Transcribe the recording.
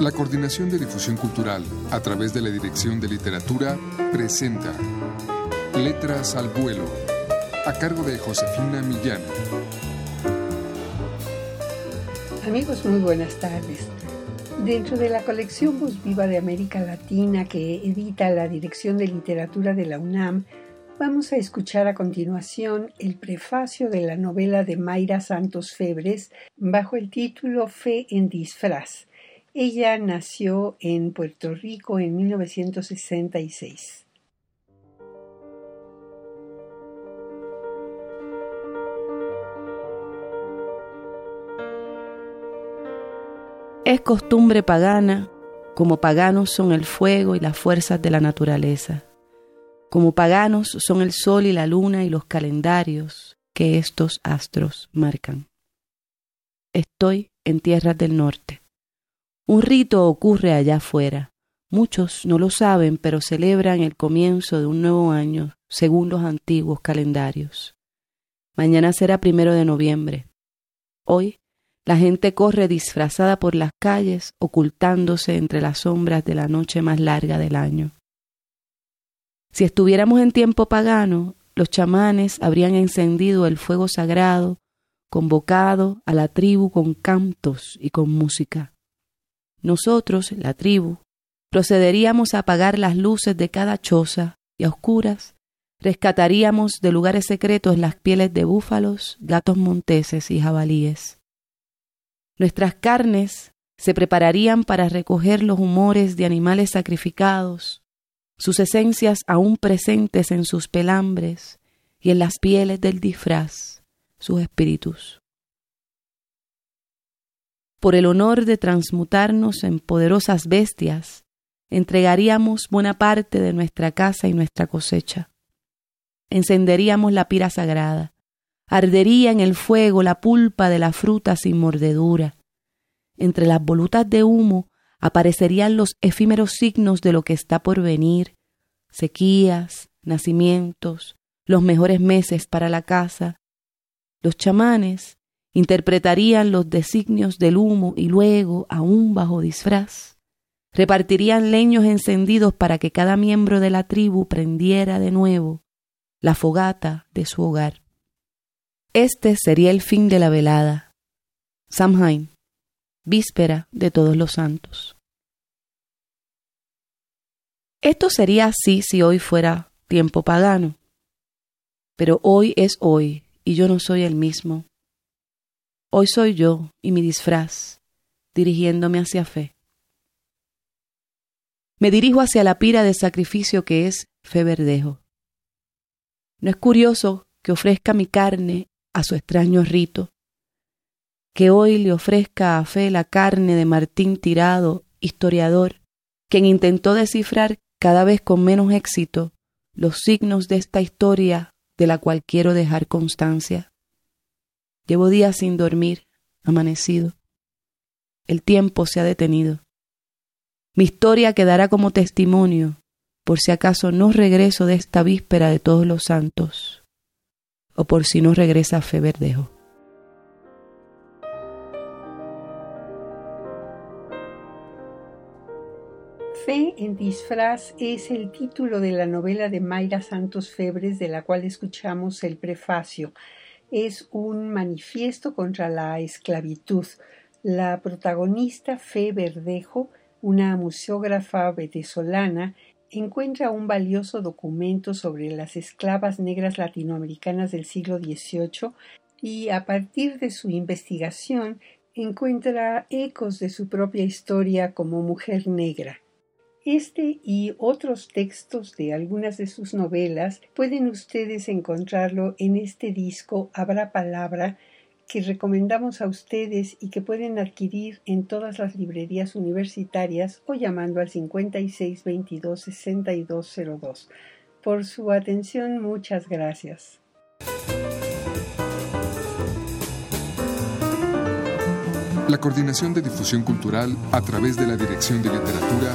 La Coordinación de Difusión Cultural, a través de la Dirección de Literatura, presenta Letras al Vuelo, a cargo de Josefina Millán. Amigos, muy buenas tardes. Dentro de la colección Voz Viva de América Latina que edita la Dirección de Literatura de la UNAM, vamos a escuchar a continuación el prefacio de la novela de Mayra Santos Febres bajo el título Fe en disfraz ella nació en Puerto Rico en 1966. Es costumbre pagana, como paganos son el fuego y las fuerzas de la naturaleza, como paganos son el sol y la luna y los calendarios que estos astros marcan. Estoy en tierras del norte. Un rito ocurre allá afuera. Muchos no lo saben, pero celebran el comienzo de un nuevo año según los antiguos calendarios. Mañana será primero de noviembre. Hoy la gente corre disfrazada por las calles, ocultándose entre las sombras de la noche más larga del año. Si estuviéramos en tiempo pagano, los chamanes habrían encendido el fuego sagrado, convocado a la tribu con cantos y con música. Nosotros, la tribu, procederíamos a apagar las luces de cada choza y a oscuras rescataríamos de lugares secretos las pieles de búfalos, gatos monteses y jabalíes. Nuestras carnes se prepararían para recoger los humores de animales sacrificados, sus esencias aún presentes en sus pelambres y en las pieles del disfraz, sus espíritus por el honor de transmutarnos en poderosas bestias, entregaríamos buena parte de nuestra casa y nuestra cosecha. Encenderíamos la pira sagrada, ardería en el fuego la pulpa de la fruta sin mordedura. Entre las volutas de humo aparecerían los efímeros signos de lo que está por venir, sequías, nacimientos, los mejores meses para la casa. Los chamanes interpretarían los designios del humo y luego, aún bajo disfraz, repartirían leños encendidos para que cada miembro de la tribu prendiera de nuevo la fogata de su hogar. Este sería el fin de la velada. Samhain, víspera de todos los santos. Esto sería así si hoy fuera tiempo pagano. Pero hoy es hoy y yo no soy el mismo Hoy soy yo y mi disfraz, dirigiéndome hacia fe. Me dirijo hacia la pira de sacrificio que es fe verdejo. No es curioso que ofrezca mi carne a su extraño rito, que hoy le ofrezca a fe la carne de Martín Tirado, historiador, quien intentó descifrar cada vez con menos éxito los signos de esta historia de la cual quiero dejar constancia. Llevo días sin dormir, amanecido. El tiempo se ha detenido. Mi historia quedará como testimonio, por si acaso no regreso de esta víspera de todos los santos, o por si no regresa Fe Verdejo. Fe en disfraz es el título de la novela de Mayra Santos Febres de la cual escuchamos el prefacio es un manifiesto contra la esclavitud. La protagonista Fe Verdejo, una museógrafa venezolana, encuentra un valioso documento sobre las esclavas negras latinoamericanas del siglo XVIII y a partir de su investigación encuentra ecos de su propia historia como mujer negra. Este y otros textos de algunas de sus novelas pueden ustedes encontrarlo en este disco Habrá Palabra que recomendamos a ustedes y que pueden adquirir en todas las librerías universitarias o llamando al 56 22 6202. Por su atención, muchas gracias. La Coordinación de Difusión Cultural a través de la Dirección de Literatura